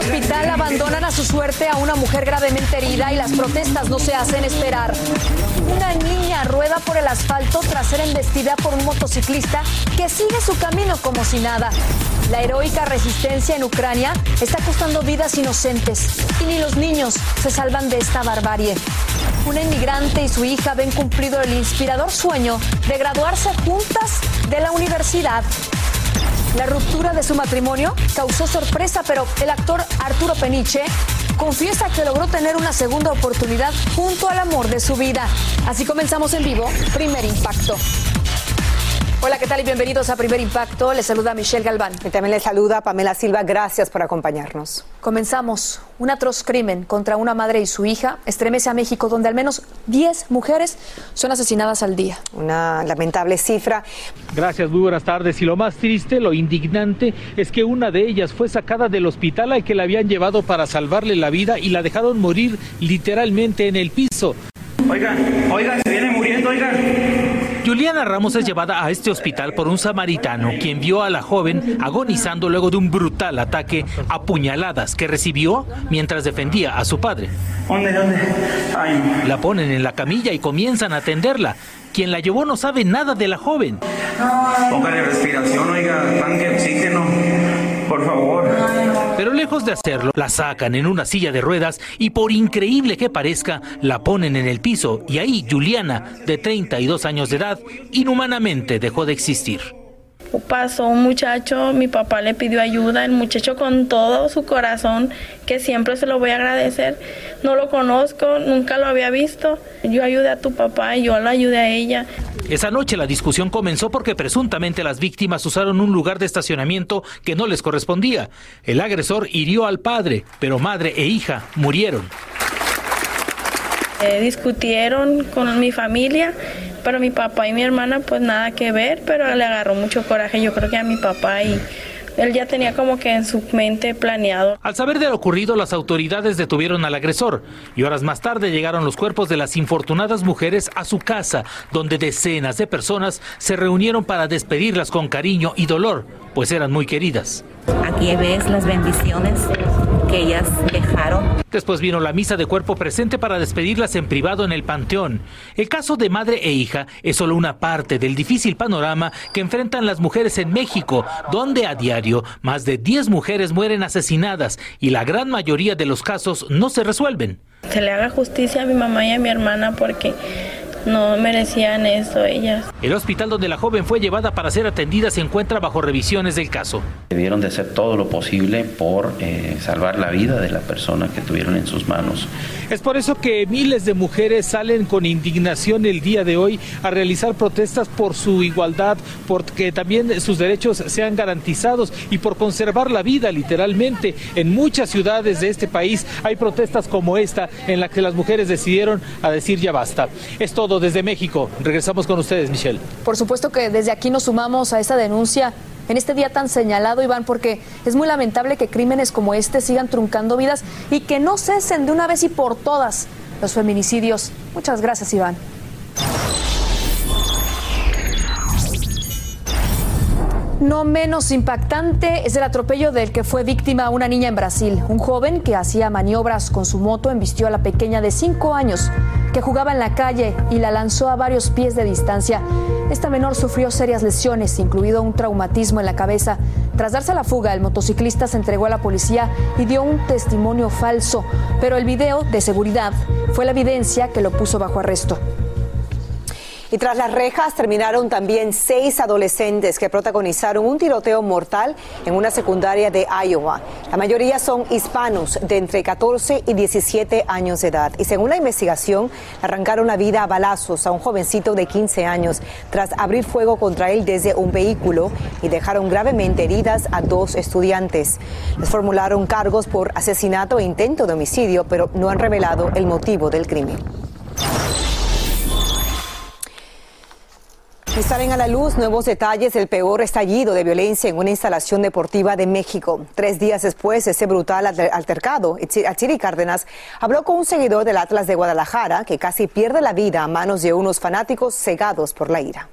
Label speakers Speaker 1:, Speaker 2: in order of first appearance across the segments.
Speaker 1: Hospital abandonan a su suerte a una mujer gravemente herida y las protestas no se hacen esperar. Una niña rueda por el asfalto tras ser embestida por un motociclista que sigue su camino como si nada. La heroica resistencia en Ucrania está costando vidas inocentes y ni los niños se salvan de esta barbarie. Una inmigrante y su hija ven cumplido el inspirador sueño de graduarse juntas de la universidad. La ruptura de su matrimonio causó sorpresa, pero el actor Arturo Peniche confiesa que logró tener una segunda oportunidad junto al amor de su vida. Así comenzamos en vivo, primer impacto. Hola, ¿qué tal y bienvenidos a Primer Impacto? Les saluda Michelle Galván.
Speaker 2: Y también le saluda Pamela Silva. Gracias por acompañarnos.
Speaker 1: Comenzamos. Un atroz crimen contra una madre y su hija estremece a México, donde al menos 10 mujeres son asesinadas al día.
Speaker 2: Una lamentable cifra.
Speaker 3: Gracias, muy buenas tardes. Y lo más triste, lo indignante, es que una de ellas fue sacada del hospital al que la habían llevado para salvarle la vida y la dejaron morir literalmente en el piso.
Speaker 4: Oigan, oigan, se viene muriendo, oigan.
Speaker 3: Juliana Ramos es llevada a este hospital por un samaritano, quien vio a la joven agonizando luego de un brutal ataque a puñaladas que recibió mientras defendía a su padre.
Speaker 4: ¿Dónde, dónde? Ay,
Speaker 3: La ponen en la camilla y comienzan a atenderla. Quien la llevó no sabe nada de la joven.
Speaker 4: póngale respiración, oiga, tanque de oxígeno, por favor.
Speaker 3: Pero lejos de hacerlo, la sacan en una silla de ruedas y por increíble que parezca, la ponen en el piso y ahí Juliana, de 32 años de edad, inhumanamente dejó de existir.
Speaker 5: Pasó un muchacho, mi papá le pidió ayuda, el muchacho con todo su corazón, que siempre se lo voy a agradecer. No lo conozco, nunca lo había visto. Yo ayudé a tu papá y yo la ayudé a ella.
Speaker 3: Esa noche la discusión comenzó porque presuntamente las víctimas usaron un lugar de estacionamiento que no les correspondía. El agresor hirió al padre, pero madre e hija murieron.
Speaker 5: Eh, discutieron con mi familia, pero mi papá y mi hermana pues nada que ver, pero le agarró mucho coraje yo creo que a mi papá y él ya tenía como que en su mente planeado.
Speaker 3: Al saber de lo ocurrido, las autoridades detuvieron al agresor y horas más tarde llegaron los cuerpos de las infortunadas mujeres a su casa, donde decenas de personas se reunieron para despedirlas con cariño y dolor, pues eran muy queridas.
Speaker 6: Aquí ves las bendiciones que ellas dejaron.
Speaker 3: Después vino la misa de cuerpo presente para despedirlas en privado en el panteón. El caso de madre e hija es solo una parte del difícil panorama que enfrentan las mujeres en México, donde a diario más de 10 mujeres mueren asesinadas y la gran mayoría de los casos no se resuelven.
Speaker 5: Se le haga justicia a mi mamá y a mi hermana porque no merecían eso ellas.
Speaker 3: El hospital donde la joven fue llevada para ser atendida se encuentra bajo revisiones del caso.
Speaker 7: Debieron de hacer todo lo posible por eh, salvar la vida de la persona que tuvieron en sus manos.
Speaker 3: Es por eso que miles de mujeres salen con indignación el día de hoy a realizar protestas por su igualdad, porque también sus derechos sean garantizados y por conservar la vida literalmente. En muchas ciudades de este país hay protestas como esta en la que las mujeres decidieron a decir ya basta. Es todo desde México. Regresamos con ustedes, Michelle.
Speaker 1: Por supuesto que desde aquí nos sumamos a esta denuncia en este día tan señalado, Iván, porque es muy lamentable que crímenes como este sigan truncando vidas y que no cesen de una vez y por todas los feminicidios. Muchas gracias, Iván. No menos impactante es el atropello del que fue víctima una niña en Brasil. Un joven que hacía maniobras con su moto embistió a la pequeña de 5 años que jugaba en la calle y la lanzó a varios pies de distancia. Esta menor sufrió serias lesiones, incluido un traumatismo en la cabeza. Tras darse a la fuga, el motociclista se entregó a la policía y dio un testimonio falso, pero el video de seguridad fue la evidencia que lo puso bajo arresto.
Speaker 2: Y tras las rejas terminaron también seis adolescentes que protagonizaron un tiroteo mortal en una secundaria de Iowa. La mayoría son hispanos de entre 14 y 17 años de edad. Y según la investigación, arrancaron la vida a balazos a un jovencito de 15 años tras abrir fuego contra él desde un vehículo y dejaron gravemente heridas a dos estudiantes. Les formularon cargos por asesinato e intento de homicidio, pero no han revelado el motivo del crimen. Y salen a la luz nuevos detalles del peor estallido de violencia en una instalación deportiva de México. Tres días después de ese brutal altercado, Achiri Cárdenas habló con un seguidor del Atlas de Guadalajara que casi pierde la vida a manos de unos fanáticos cegados por la ira.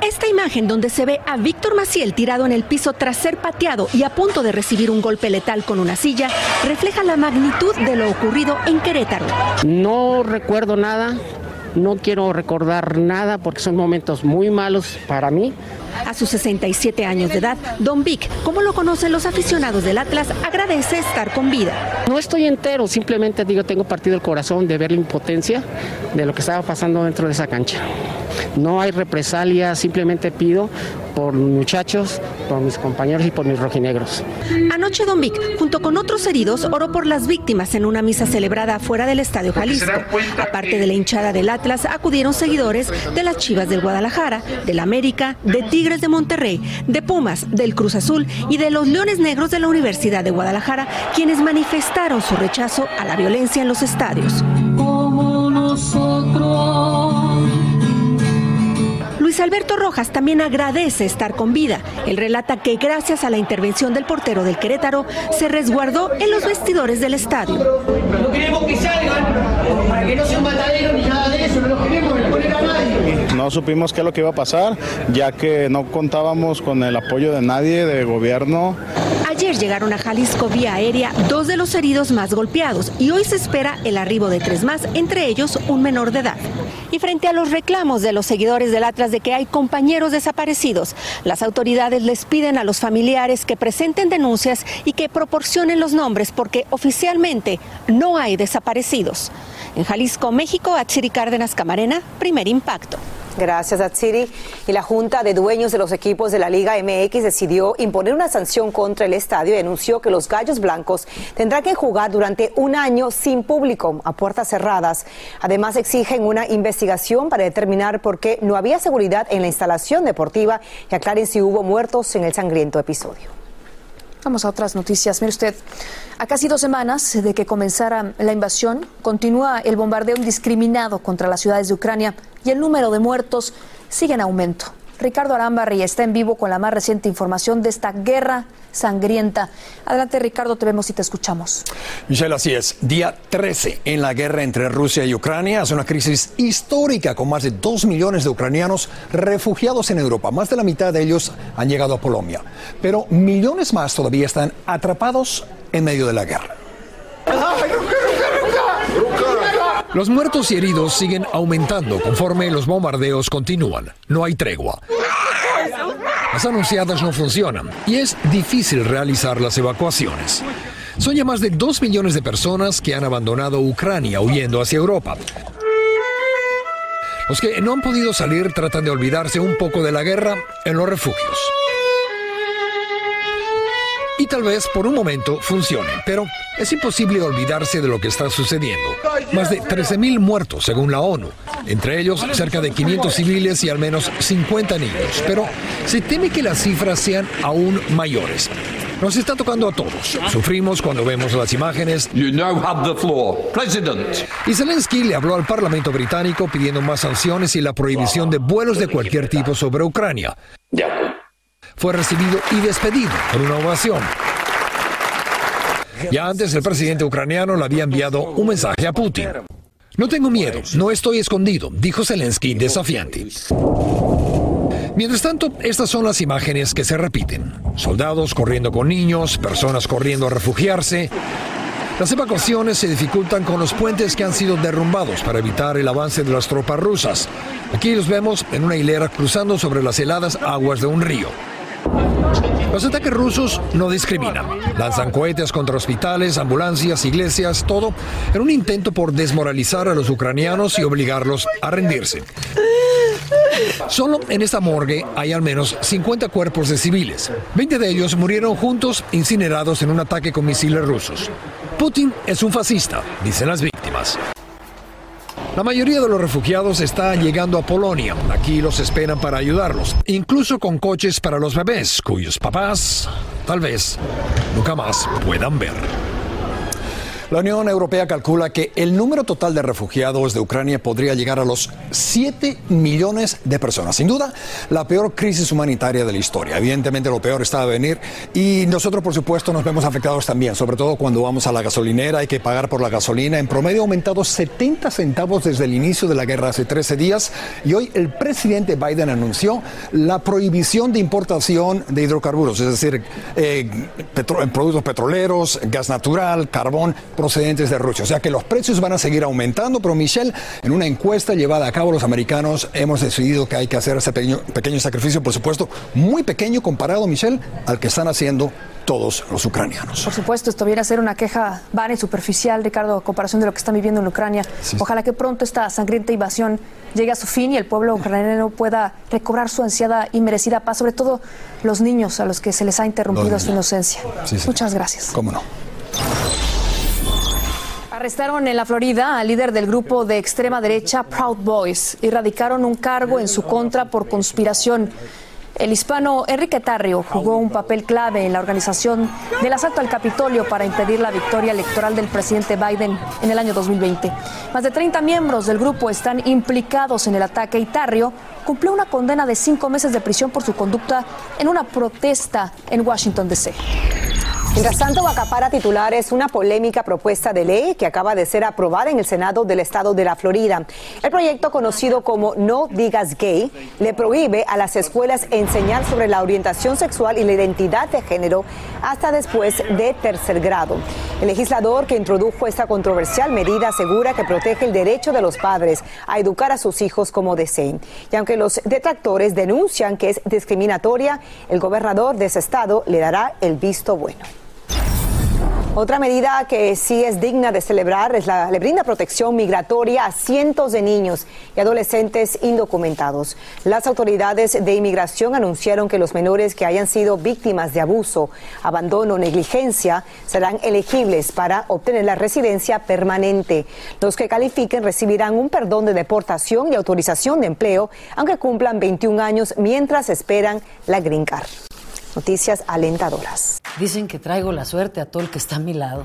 Speaker 8: Esta imagen donde se ve a Víctor Maciel tirado en el piso tras ser pateado y a punto de recibir un golpe letal con una silla refleja la magnitud de lo ocurrido en Querétaro.
Speaker 9: No recuerdo nada, no quiero recordar nada porque son momentos muy malos para mí.
Speaker 8: A sus 67 años de edad, Don Vic, como lo conocen los aficionados del Atlas, agradece estar con vida.
Speaker 9: No estoy entero, simplemente digo, tengo partido el corazón de ver la impotencia de lo que estaba pasando dentro de esa cancha. No hay represalia, simplemente pido por muchachos, por mis compañeros y por mis rojinegros.
Speaker 8: Anoche Don Vic, junto con otros heridos, oró por las víctimas en una misa celebrada fuera del Estadio Jalisco. Aparte de la hinchada del Atlas, acudieron seguidores de las Chivas del Guadalajara, del América, de Tigres de Monterrey, de Pumas, del Cruz Azul y de los Leones Negros de la Universidad de Guadalajara, quienes manifestaron su rechazo a la violencia en los estadios. Como nosotros. Luis Alberto Rojas también agradece estar con vida. Él relata que gracias a la intervención del portero del Querétaro se resguardó en los vestidores del estadio.
Speaker 10: No queremos que salgan para que no sea un matadero ni nada de eso, no lo queremos poner a nadie.
Speaker 11: No supimos qué es lo que iba a pasar, ya que no contábamos con el apoyo de nadie, de gobierno.
Speaker 8: Ayer llegaron a Jalisco vía aérea dos de los heridos más golpeados y hoy se espera el arribo de tres más, entre ellos un menor de edad. Y frente a los reclamos de los seguidores del Atlas de que hay compañeros desaparecidos, las autoridades les piden a los familiares que presenten denuncias y que proporcionen los nombres porque oficialmente no hay desaparecidos. En Jalisco, México, Achiri Cárdenas Camarena, primer impacto.
Speaker 2: Gracias, Atsiri. Y la Junta de Dueños de los equipos de la Liga MX decidió imponer una sanción contra el estadio y anunció que los Gallos Blancos tendrán que jugar durante un año sin público, a puertas cerradas. Además, exigen una investigación para determinar por qué no había seguridad en la instalación deportiva y aclaren si hubo muertos en el sangriento episodio.
Speaker 1: Vamos a otras noticias. Mire usted, a casi dos semanas de que comenzara la invasión, continúa el bombardeo indiscriminado contra las ciudades de Ucrania y el número de muertos sigue en aumento. Ricardo Arambarri está en vivo con la más reciente información de esta guerra sangrienta. Adelante, Ricardo, te vemos y te escuchamos.
Speaker 12: Michelle, así es. Día 13 en la guerra entre Rusia y Ucrania. Es una crisis histórica con más de dos millones de ucranianos refugiados en Europa. Más de la mitad de ellos han llegado a Polonia. Pero millones más todavía están atrapados en medio de la guerra. Los muertos y heridos siguen aumentando conforme los bombardeos continúan. No hay tregua. Las anunciadas no funcionan y es difícil realizar las evacuaciones. Son ya más de dos millones de personas que han abandonado Ucrania huyendo hacia Europa. Los que no han podido salir tratan de olvidarse un poco de la guerra en los refugios y tal vez por un momento funcione, pero es imposible olvidarse de lo que está sucediendo. Más de 13.000 muertos según la ONU, entre ellos cerca de 500 civiles y al menos 50 niños, pero se teme que las cifras sean aún mayores. Nos está tocando a todos. Sufrimos cuando vemos las imágenes. You now have the floor. President. Y Zelensky le habló al Parlamento británico pidiendo más sanciones y la prohibición de vuelos de cualquier tipo sobre Ucrania fue recibido y despedido por una ovación. Ya antes el presidente ucraniano le había enviado un mensaje a Putin. No tengo miedo, no estoy escondido, dijo Zelensky desafiante. Mientras tanto, estas son las imágenes que se repiten. Soldados corriendo con niños, personas corriendo a refugiarse. Las evacuaciones se dificultan con los puentes que han sido derrumbados para evitar el avance de las tropas rusas. Aquí los vemos en una hilera cruzando sobre las heladas aguas de un río. Los ataques rusos no discriminan. Lanzan cohetes contra hospitales, ambulancias, iglesias, todo en un intento por desmoralizar a los ucranianos y obligarlos a rendirse. Solo en esta morgue hay al menos 50 cuerpos de civiles. 20 de ellos murieron juntos, incinerados en un ataque con misiles rusos. Putin es un fascista, dicen las víctimas. La mayoría de los refugiados está llegando a Polonia. Aquí los esperan para ayudarlos, incluso con coches para los bebés, cuyos papás tal vez nunca más puedan ver.
Speaker 13: La Unión Europea calcula que el número total de refugiados de Ucrania podría llegar a los 7 millones de personas. Sin duda, la peor crisis humanitaria de la historia. Evidentemente, lo peor está a venir y nosotros, por supuesto, nos vemos afectados también, sobre todo cuando vamos a la gasolinera, hay que pagar por la gasolina. En promedio ha aumentado 70 centavos desde el inicio de la guerra hace 13 días y hoy el presidente Biden anunció la prohibición de importación de hidrocarburos, es decir, eh, productos petroleros, gas natural, carbón procedentes de Rusia. O sea que los precios van a seguir aumentando, pero Michelle, en una encuesta llevada a cabo los americanos, hemos decidido que hay que hacer ese pequeño, pequeño sacrificio, por supuesto, muy pequeño comparado, Michelle, al que están haciendo todos los ucranianos.
Speaker 1: Por supuesto, esto viene a ser una queja vana y superficial, Ricardo, a comparación de lo que están viviendo en Ucrania. Ojalá que pronto esta sangrienta invasión llegue a su fin y el pueblo ucraniano pueda recobrar su ansiada y merecida paz, sobre todo los niños a los que se les ha interrumpido su inocencia. Muchas gracias.
Speaker 13: ¿Cómo no?
Speaker 1: Arrestaron en la Florida al líder del grupo de extrema derecha Proud Boys y radicaron un cargo en su contra por conspiración. El hispano Enrique Tarrio jugó un papel clave en la organización del asalto al Capitolio para impedir la victoria electoral del presidente Biden en el año 2020. Más de 30 miembros del grupo están implicados en el ataque y Tarrio cumplió una condena de cinco meses de prisión por su conducta en una protesta en Washington, D.C.
Speaker 2: Mientras tanto, acapara titulares una polémica propuesta de ley que acaba de ser aprobada en el Senado del Estado de la Florida. El proyecto, conocido como No Digas Gay, le prohíbe a las escuelas enseñar sobre la orientación sexual y la identidad de género hasta después de tercer grado. El legislador que introdujo esta controversial medida asegura que protege el derecho de los padres a educar a sus hijos como deseen. Y aunque los detractores denuncian que es discriminatoria, el gobernador de ese estado le dará el visto bueno. Otra medida que sí es digna de celebrar es la le brinda protección migratoria a cientos de niños y adolescentes indocumentados. Las autoridades de inmigración anunciaron que los menores que hayan sido víctimas de abuso, abandono o negligencia serán elegibles para obtener la residencia permanente. Los que califiquen recibirán un perdón de deportación y autorización de empleo, aunque cumplan 21 años mientras esperan la Green Card. Noticias alentadoras.
Speaker 14: Dicen que traigo la suerte a todo el que está a mi lado.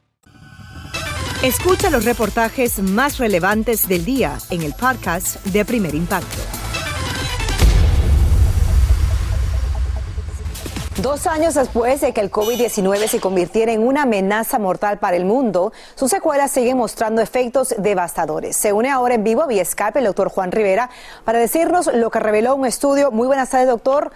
Speaker 15: Escucha los reportajes más relevantes del día en el podcast de Primer Impacto.
Speaker 2: Dos años después de que el COVID-19 se convirtiera en una amenaza mortal para el mundo, sus secuelas siguen mostrando efectos devastadores. Se une ahora en vivo vía Skype el doctor Juan Rivera para decirnos lo que reveló un estudio. Muy buenas tardes, doctor.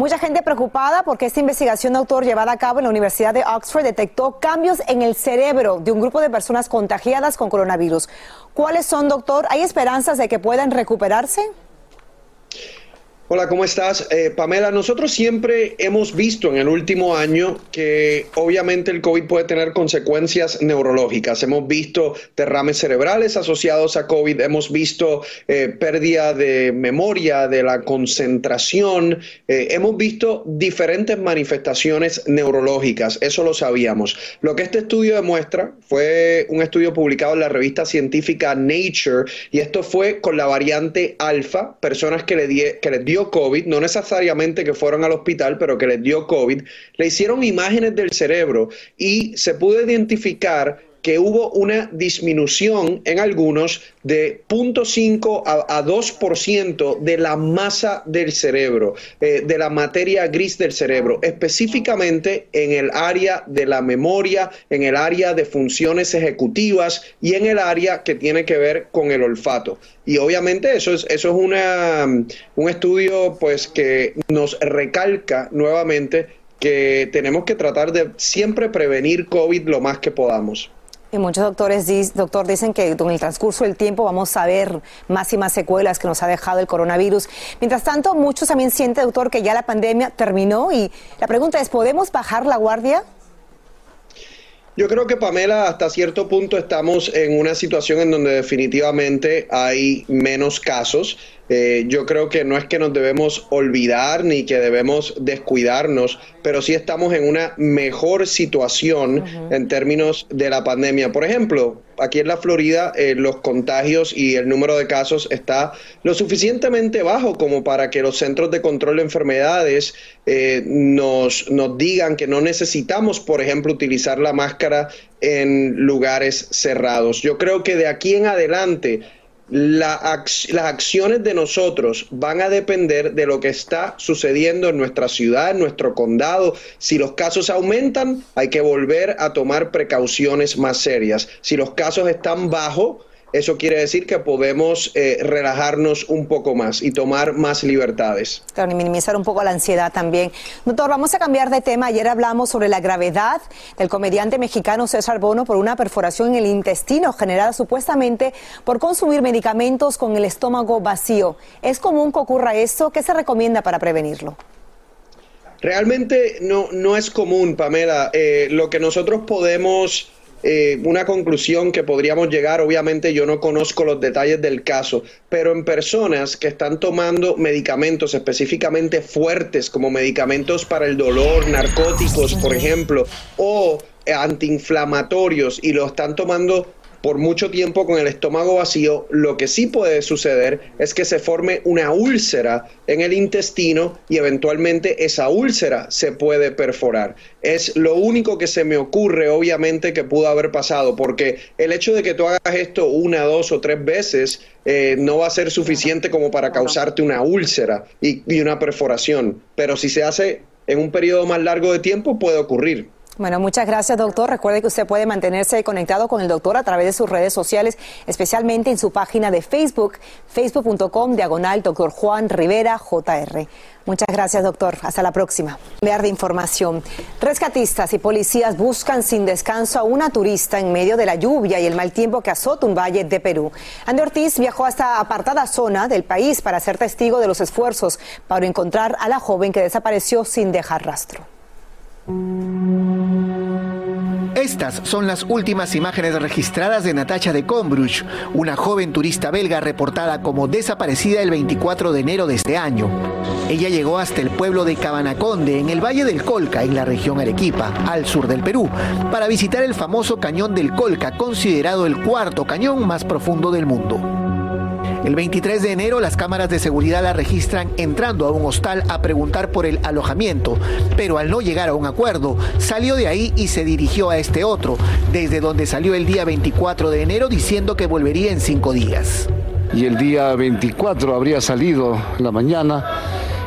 Speaker 2: Mucha gente preocupada porque esta investigación de autor llevada a cabo en la Universidad de Oxford detectó cambios en el cerebro de un grupo de personas contagiadas con coronavirus. ¿Cuáles son, doctor? ¿Hay esperanzas de que puedan recuperarse?
Speaker 16: Hola, ¿cómo estás? Eh, Pamela, nosotros siempre hemos visto en el último año que obviamente el COVID puede tener consecuencias neurológicas. Hemos visto derrames cerebrales asociados a COVID, hemos visto eh, pérdida de memoria, de la concentración, eh, hemos visto diferentes manifestaciones neurológicas, eso lo sabíamos. Lo que este estudio demuestra fue un estudio publicado en la revista científica Nature y esto fue con la variante alfa, personas que, le que les dio COVID, no necesariamente que fueron al hospital, pero que les dio COVID, le hicieron imágenes del cerebro y se pudo identificar que hubo una disminución en algunos de 0.5 a, 2% de la masa del cerebro, eh, de la materia gris del cerebro, específicamente en el área de la memoria, en el área de funciones ejecutivas y en el área que tiene que ver con el olfato. Y obviamente eso es, eso es una, un estudio pues, que nos recalca nuevamente que tenemos que tratar de siempre prevenir COVID lo más que podamos.
Speaker 2: Y muchos doctores doctor, dicen que en el transcurso del tiempo vamos a ver más y más secuelas que nos ha dejado el coronavirus. Mientras tanto, muchos también sienten, doctor, que ya la pandemia terminó y la pregunta es, ¿podemos bajar la guardia?
Speaker 16: Yo creo que Pamela, hasta cierto punto estamos en una situación en donde definitivamente hay menos casos. Eh, yo creo que no es que nos debemos olvidar ni que debemos descuidarnos, pero sí estamos en una mejor situación en términos de la pandemia. Por ejemplo, aquí en la Florida eh, los contagios y el número de casos está lo suficientemente bajo como para que los centros de control de enfermedades eh, nos, nos digan que no necesitamos, por ejemplo, utilizar la máscara en lugares cerrados. Yo creo que de aquí en adelante las acciones de nosotros van a depender de lo que está sucediendo en nuestra ciudad, en nuestro condado. Si los casos aumentan, hay que volver a tomar precauciones más serias. Si los casos están bajos, eso quiere decir que podemos eh, relajarnos un poco más y tomar más libertades.
Speaker 2: Claro, y minimizar un poco la ansiedad también. Doctor, vamos a cambiar de tema. Ayer hablamos sobre la gravedad del comediante mexicano César Bono por una perforación en el intestino generada supuestamente por consumir medicamentos con el estómago vacío. ¿Es común que ocurra esto? ¿Qué se recomienda para prevenirlo?
Speaker 16: Realmente no, no es común, Pamela. Eh, lo que nosotros podemos eh, una conclusión que podríamos llegar, obviamente yo no conozco los detalles del caso, pero en personas que están tomando medicamentos específicamente fuertes, como medicamentos para el dolor, narcóticos, por ejemplo, o antiinflamatorios, y lo están tomando por mucho tiempo con el estómago vacío, lo que sí puede suceder es que se forme una úlcera en el intestino y eventualmente esa úlcera se puede perforar. Es lo único que se me ocurre, obviamente, que pudo haber pasado, porque el hecho de que tú hagas esto una, dos o tres veces eh, no va a ser suficiente como para causarte una úlcera y, y una perforación. Pero si se hace en un periodo más largo de tiempo, puede ocurrir.
Speaker 2: Bueno, muchas gracias, doctor. Recuerde que usted puede mantenerse conectado con el doctor a través de sus redes sociales, especialmente en su página de Facebook, facebook.com diagonal doctor Juan Rivera JR. Muchas gracias, doctor. Hasta la próxima. Ver de información. Rescatistas y policías buscan sin descanso a una turista en medio de la lluvia y el mal tiempo que azota un valle de Perú. Andy Ortiz viajó a esta apartada zona del país para ser testigo de los esfuerzos para encontrar a la joven que desapareció sin dejar rastro.
Speaker 17: Estas son las últimas imágenes registradas de Natacha de Combruch, una joven turista belga reportada como desaparecida el 24 de enero de este año. Ella llegó hasta el pueblo de Cabanaconde, en el Valle del Colca, en la región Arequipa, al sur del Perú, para visitar el famoso cañón del Colca, considerado el cuarto cañón más profundo del mundo. El 23 de enero las cámaras de seguridad la registran entrando a un hostal a preguntar por el alojamiento, pero al no llegar a un acuerdo, salió de ahí y se dirigió a este otro, desde donde salió el día 24 de enero diciendo que volvería en cinco días.
Speaker 18: Y el día 24 habría salido la mañana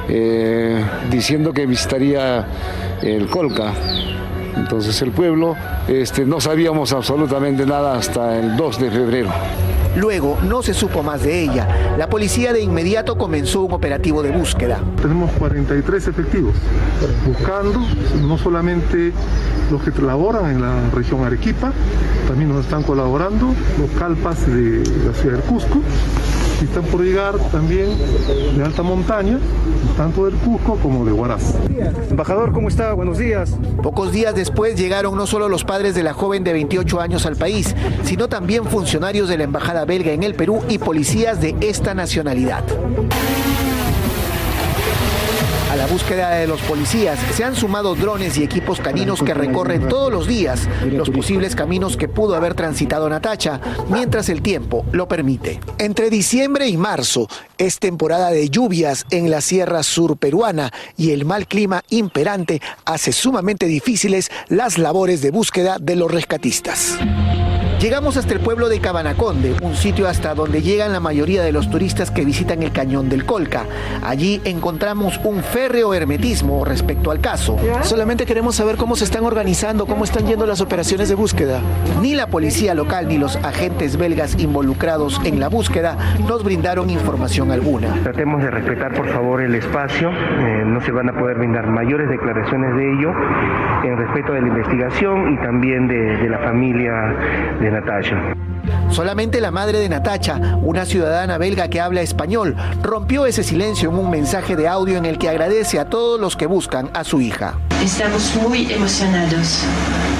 Speaker 18: eh, diciendo que visitaría el Colca. Entonces el pueblo, este, no sabíamos absolutamente nada hasta el 2 de febrero.
Speaker 17: Luego no se supo más de ella. La policía de inmediato comenzó un operativo de búsqueda.
Speaker 19: Tenemos 43 efectivos buscando no solamente los que laboran en la región Arequipa, también nos están colaborando los calpas de la ciudad de Cusco y están por llegar también de alta montaña, tanto del Cusco como de Huaraz.
Speaker 20: Embajador, ¿cómo está? Buenos días.
Speaker 17: Pocos días después llegaron no solo los padres de la joven de 28 años al país, sino también funcionarios de la Embajada belga en el Perú y policías de esta nacionalidad. A la búsqueda de los policías se han sumado drones y equipos caninos que recorren todos los días los posibles caminos que pudo haber transitado Natacha mientras el tiempo lo permite. Entre diciembre y marzo es temporada de lluvias en la sierra sur peruana y el mal clima imperante hace sumamente difíciles las labores de búsqueda de los rescatistas. Llegamos hasta el pueblo de Cabanaconde, un sitio hasta donde llegan la mayoría de los turistas que visitan el cañón del Colca. Allí encontramos un férreo hermetismo respecto al caso.
Speaker 21: Solamente queremos saber cómo se están organizando, cómo están yendo las operaciones de búsqueda.
Speaker 17: Ni la policía local ni los agentes belgas involucrados en la búsqueda nos brindaron información alguna.
Speaker 22: Tratemos de respetar por favor el espacio, eh, no se van a poder brindar mayores declaraciones de ello en respeto de la investigación y también de, de la familia de Natacha.
Speaker 17: Solamente la madre de Natacha, una ciudadana belga que habla español, rompió ese silencio en un mensaje de audio en el que agradece a todos los que buscan a su hija.
Speaker 23: Estamos muy emocionados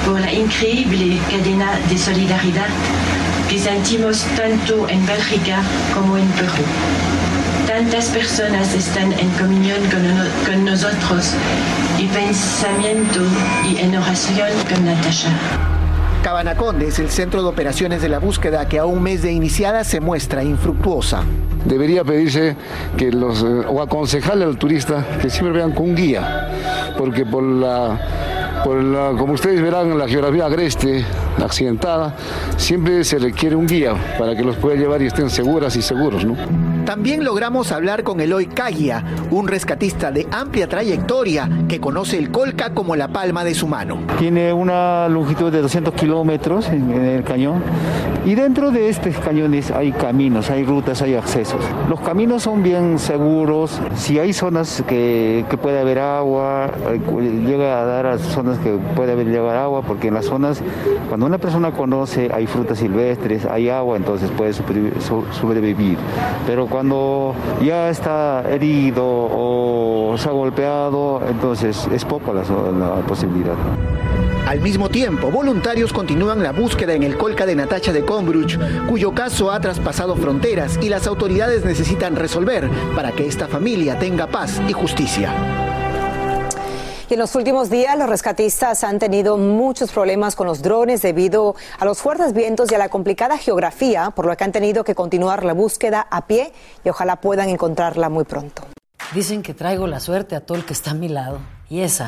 Speaker 23: por la increíble cadena de solidaridad que sentimos tanto en Bélgica como en Perú. Tantas personas están en comunión con, con nosotros y pensamiento y en oración con Natasha.
Speaker 17: Cabanaconde es el centro de operaciones de la búsqueda que a un mes de iniciada se muestra infructuosa.
Speaker 18: Debería pedirse que los, eh, o aconsejarle al turista que siempre vean con un guía, porque por la, por la, como ustedes verán, la geografía agreste, accidentada, siempre se requiere un guía para que los pueda llevar y estén seguras y seguros, ¿no?
Speaker 17: También logramos hablar con Eloy Cagia, un rescatista de amplia trayectoria que conoce el Colca como la palma de su mano.
Speaker 24: Tiene una longitud de 200 kilómetros en, en el cañón y dentro de estos cañones hay caminos, hay rutas, hay accesos. Los caminos son bien seguros, si hay zonas que, que puede haber agua, eh, llega a dar a zonas que puede haber llegar agua, porque en las zonas, cuando una persona conoce, hay frutas silvestres, hay agua, entonces puede sobrevivir. Pero cuando ya está herido o se ha golpeado, entonces es poca la, la posibilidad.
Speaker 17: Al mismo tiempo, voluntarios continúan la búsqueda en el Colca de Natacha de Combruch, cuyo caso ha traspasado fronteras y las autoridades necesitan resolver para que esta familia tenga paz y justicia.
Speaker 2: En los últimos días los rescatistas han tenido muchos problemas con los drones debido a los fuertes vientos y a la complicada geografía, por lo que han tenido que continuar la búsqueda a pie y ojalá puedan encontrarla muy pronto.
Speaker 14: Dicen que traigo la suerte a todo el que está a mi lado. Y esa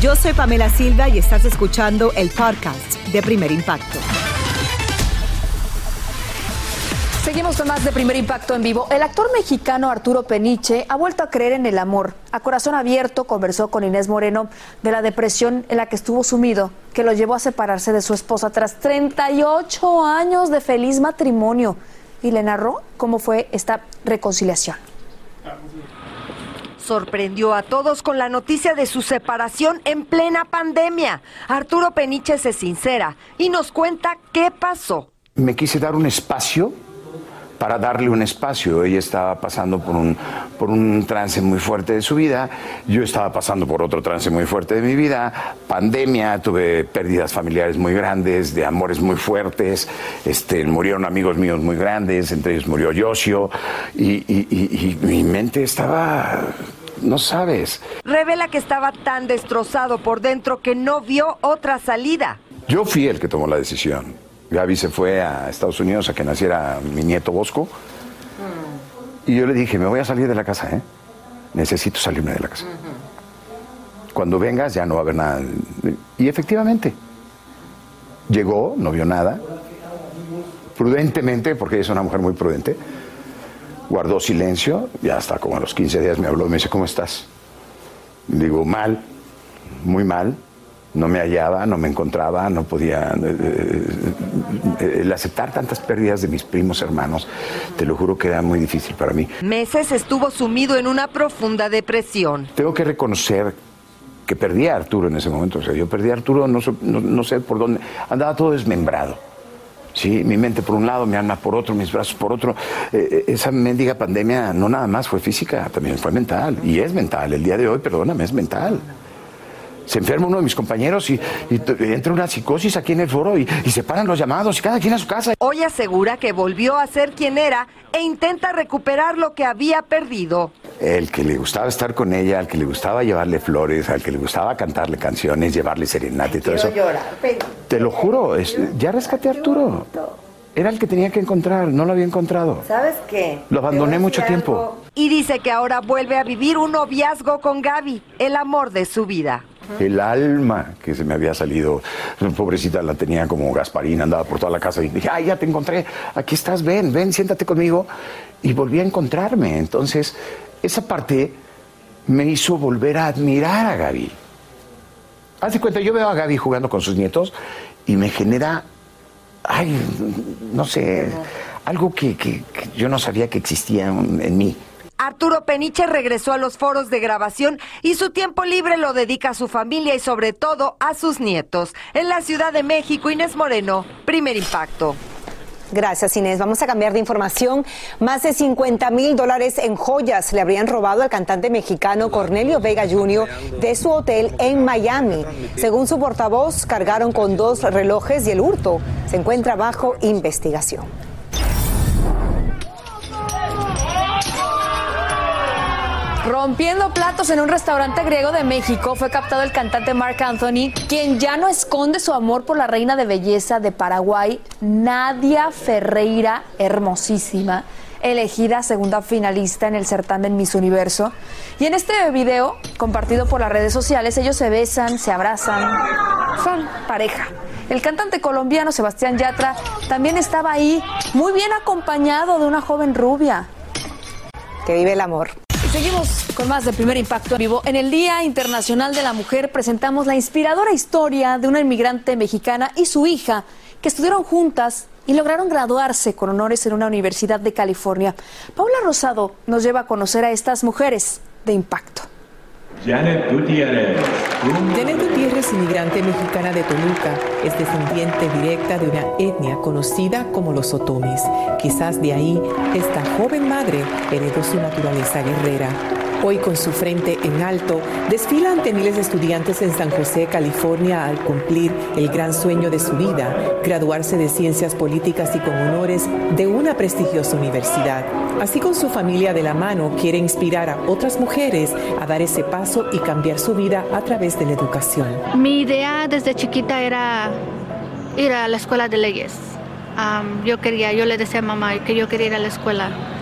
Speaker 15: Yo soy Pamela Silva y estás escuchando el podcast de Primer Impacto.
Speaker 1: Seguimos con más de Primer Impacto en vivo. El actor mexicano Arturo Peniche ha vuelto a creer en el amor. A corazón abierto conversó con Inés Moreno de la depresión en la que estuvo sumido, que lo llevó a separarse de su esposa tras 38 años de feliz matrimonio. Y le narró cómo fue esta reconciliación
Speaker 25: sorprendió a todos con la noticia de su separación en plena pandemia. Arturo Peniche se sincera y nos cuenta qué pasó.
Speaker 26: Me quise dar un espacio para darle un espacio. Ella estaba pasando por un, por un trance muy fuerte de su vida, yo estaba pasando por otro trance muy fuerte de mi vida, pandemia, tuve pérdidas familiares muy grandes, de amores muy fuertes, este, murieron amigos míos muy grandes, entre ellos murió Yosio, y, mi mente estaba no sabes.
Speaker 25: Revela que estaba tan destrozado por dentro que no vio otra salida.
Speaker 26: Yo fui el que tomó la decisión. Gaby se fue a Estados Unidos a que naciera mi nieto Bosco. Y yo le dije, me voy a salir de la casa, ¿eh? Necesito salirme de la casa. Cuando vengas ya no va a haber nada. Y efectivamente, llegó, no vio nada. Prudentemente, porque ella es una mujer muy prudente, guardó silencio y hasta como a los 15 días me habló y me dice, ¿cómo estás? Digo, mal, muy mal. No me hallaba, no me encontraba, no podía... eh, eh, el aceptar tantas pérdidas de mis primos hermanos, te lo juro que era muy difícil para mí.
Speaker 25: Meses estuvo sumido en una profunda depresión.
Speaker 26: Tengo que reconocer que perdí a Arturo en ese momento. O sea, yo perdí a Arturo, no, no- no sé por dónde, andaba todo desmembrado. Sí, mi mente por un lado, mi alma por otro, mis brazos por otro. Eh, eh, esa mendiga pandemia no nada más fue física, también fue mental. Y es mental. El día de hoy, perdóname, es mental. Se enferma uno de mis compañeros y, entra una psicosis aquí en el foro y, y se paran los llamados y cada quien a su casa.
Speaker 25: Hoy asegura que volvió a ser quien era e intenta recuperar lo que había perdido.
Speaker 26: El que le gustaba estar con ella, al que le gustaba llevarle flores, al que le gustaba cantarle canciones, llevarle serenata y todo eso. Te lo juro, ya rescaté a Arturo. Era el que tenía que encontrar, no lo había encontrado.
Speaker 25: ¿Sabes qué?
Speaker 26: Lo abandoné mucho tiempo.
Speaker 25: Y dice que ahora vuelve a vivir un noviazgo con Gaby, el amor de su vida.
Speaker 26: El alma que se me había salido, pobrecita la tenía como Gasparina, andaba por toda la casa y dije, ay, ya te encontré, aquí estás, ven, ven, siéntate conmigo. Y volví a encontrarme. Entonces, esa parte me hizo volver a admirar a Gaby. Haz de cuenta, yo veo a Gaby jugando con sus nietos y me genera ay, no sé, algo que, yo no sabía que existía en mí.
Speaker 25: Arturo Peniche regresó a los foros de grabación y su tiempo libre lo dedica a su familia y sobre todo a sus nietos. En la Ciudad de México, Inés Moreno, primer impacto.
Speaker 2: Gracias, Inés. Vamos a cambiar de información. Más de 50 mil dólares en joyas le habrían robado al cantante mexicano Cornelio Vega Jr. de su hotel en Miami. Según su portavoz, cargaron con dos relojes y el hurto se encuentra bajo investigación.
Speaker 1: Rompiendo platos en un restaurante griego de México fue captado el cantante Mark Anthony, quien ya no esconde su amor por la reina de belleza de Paraguay, Nadia Ferreira, hermosísima, elegida segunda finalista en el certamen Miss Universo. Y en este video, compartido por las redes sociales, ellos se besan, se abrazan, son pareja. El cantante colombiano Sebastián Yatra también estaba ahí, muy bien acompañado de una joven rubia.
Speaker 2: Que vive el amor.
Speaker 1: Seguimos con más de Primer Impacto en Vivo. En el Día Internacional de la Mujer presentamos la inspiradora historia de una inmigrante mexicana y su hija que estudiaron juntas y lograron graduarse con honores en una universidad de California. Paula Rosado nos lleva a conocer a estas mujeres de impacto.
Speaker 27: Janet Gutiérrez.
Speaker 28: Janet Gutiérrez, inmigrante mexicana de Toluca, es descendiente directa de una etnia conocida como los otomis. Quizás de ahí esta joven madre heredó su naturaleza guerrera. Hoy con su frente en alto, desfila ante miles de estudiantes en San José, California, al cumplir el gran sueño de su vida, graduarse de ciencias políticas y con honores de una prestigiosa universidad. Así con su familia de la mano, quiere inspirar a otras mujeres a dar ese paso y cambiar su vida a través de la educación.
Speaker 29: Mi idea desde chiquita era ir a la escuela de leyes. yo quería, yo le decía a mamá que yo quería ir a la escuela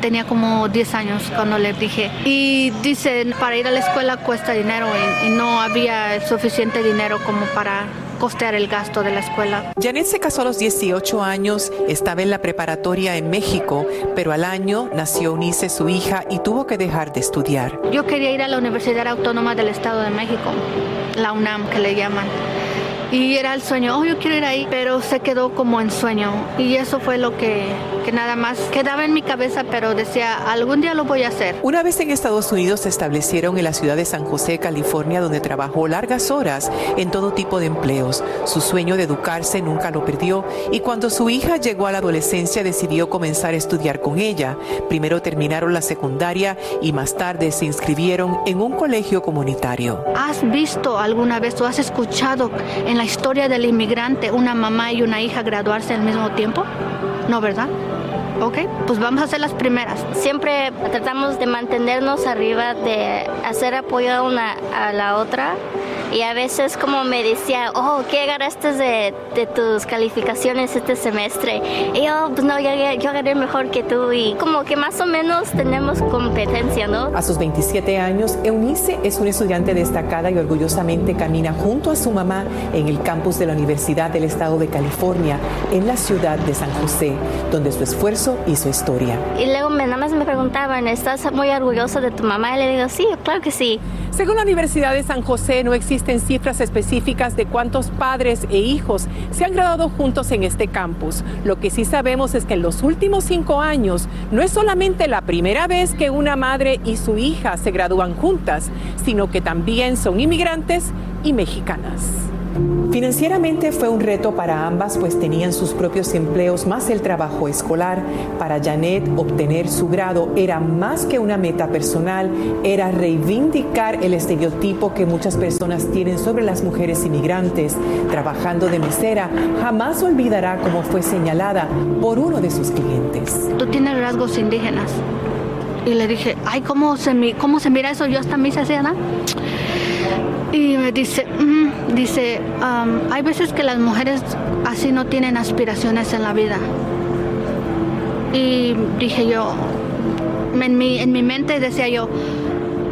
Speaker 29: tenía como 10 años cuando le dije. Y dicen, para ir a la escuela cuesta dinero y, no había suficiente dinero como para costear el gasto de la escuela.
Speaker 28: Janet se casó a los 18 años, estaba en la preparatoria en México, pero al año nació Unice, su hija, y tuvo que dejar de estudiar.
Speaker 29: Yo quería ir a la Universidad Autónoma del Estado de México, la UNAM que le llaman. Y era el sueño, oh, yo quiero ir ahí, pero se quedó como en sueño. Y eso fue lo que, que nada más quedaba en mi cabeza, pero decía, algún día lo voy a hacer.
Speaker 28: Una vez en Estados Unidos se establecieron en la ciudad de San José, California, donde trabajó largas horas en todo tipo de empleos. Su sueño de educarse nunca lo perdió y cuando su hija llegó a la adolescencia decidió comenzar a estudiar con ella. Primero terminaron la secundaria y más tarde se inscribieron en un colegio comunitario.
Speaker 29: ¿Has visto alguna vez o has escuchado en la historia del inmigrante, una mamá y una hija graduarse al mismo tiempo? No, ¿verdad? Ok, pues vamos a hacer las primeras.
Speaker 30: Siempre tratamos de mantenernos arriba, de hacer apoyo una a la otra y a veces como me decía, oh, ¿qué agarraste de, de tus calificaciones este semestre? Y yo, pues no, yo, yo agarré mejor que tú y como que más o menos tenemos competencia, ¿no?
Speaker 28: A sus 27 años, Eunice es una estudiante destacada y orgullosamente camina junto a su mamá en el campus de la Universidad del Estado de California, en la ciudad de San José, donde su esfuerzo hizo historia.
Speaker 30: Y luego me, nada más me preguntaban, ¿estás muy orgullosa de tu mamá? Y le digo, sí, claro que sí.
Speaker 28: Según la Universidad de San José, no existen cifras específicas de cuántos padres e hijos se han graduado juntos en este campus. Lo que sí sabemos es que en los últimos cinco años no es solamente la primera vez que una madre y su hija se gradúan juntas, sino que también son inmigrantes y mexicanas. Financieramente fue un reto para ambas, pues tenían sus propios empleos más el trabajo escolar. Para Janet, obtener su grado era más que una meta personal, era reivindicar el estereotipo que muchas personas tienen sobre las mujeres inmigrantes. Trabajando de mesera, jamás olvidará cómo fue señalada por uno de sus clientes.
Speaker 29: Tú tienes rasgos indígenas. Y le dije, ay, ¿cómo se, mira eso? Yo hasta me hice Y me dice, mm", dice, hay veces que las mujeres así no tienen aspiraciones en la vida. Y dije yo, en mi, en mi mente decía yo,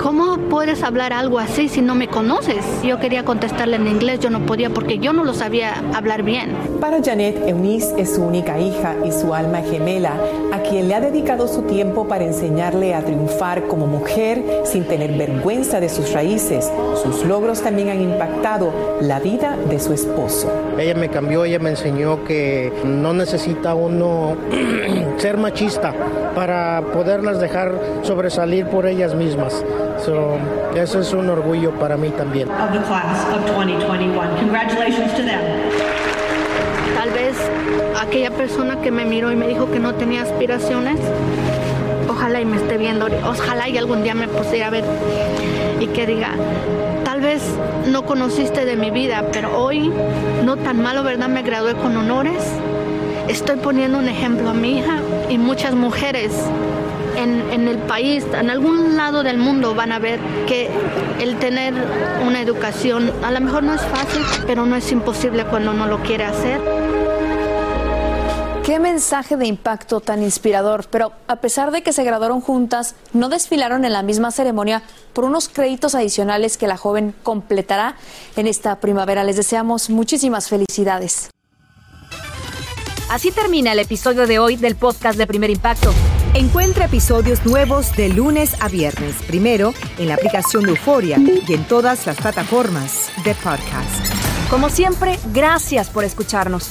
Speaker 29: ¿Cómo puedes hablar algo así si no me conoces? Yo quería contestarle en inglés, yo no podía porque yo no lo sabía hablar bien.
Speaker 28: Para Janet, Eunice es su única hija y su alma gemela, a quien le ha dedicado su tiempo para enseñarle a triunfar como mujer sin tener vergüenza de sus raíces. Sus logros también han impactado la vida de su esposo.
Speaker 31: Ella me cambió, ella me enseñó que no necesita uno ser machista para poderlas dejar sobresalir por ellas mismas. So, eso es un orgullo para mí también.
Speaker 29: Tal vez aquella persona que me miró y me dijo que no tenía aspiraciones, ojalá y me esté viendo, ojalá y algún día me pusiera a ver y que diga, tal vez no conociste de mi vida, pero hoy no tan malo, ¿verdad? Me gradué con honores. Estoy poniendo un ejemplo a mi hija y muchas mujeres en, el país, en algún lado del mundo van a ver que el tener una educación a lo mejor no es fácil, pero no es imposible cuando uno lo quiere hacer.
Speaker 1: Qué mensaje de impacto tan inspirador, pero a pesar de que se graduaron juntas, no desfilaron en la misma ceremonia por unos créditos adicionales que la joven completará en esta primavera. Les deseamos muchísimas felicidades.
Speaker 15: Así termina el episodio de hoy del podcast de Primer Impacto. Encuentra episodios nuevos de lunes a viernes, primero en la aplicación de Euforia y en todas las plataformas de podcast. Como siempre, gracias por escucharnos.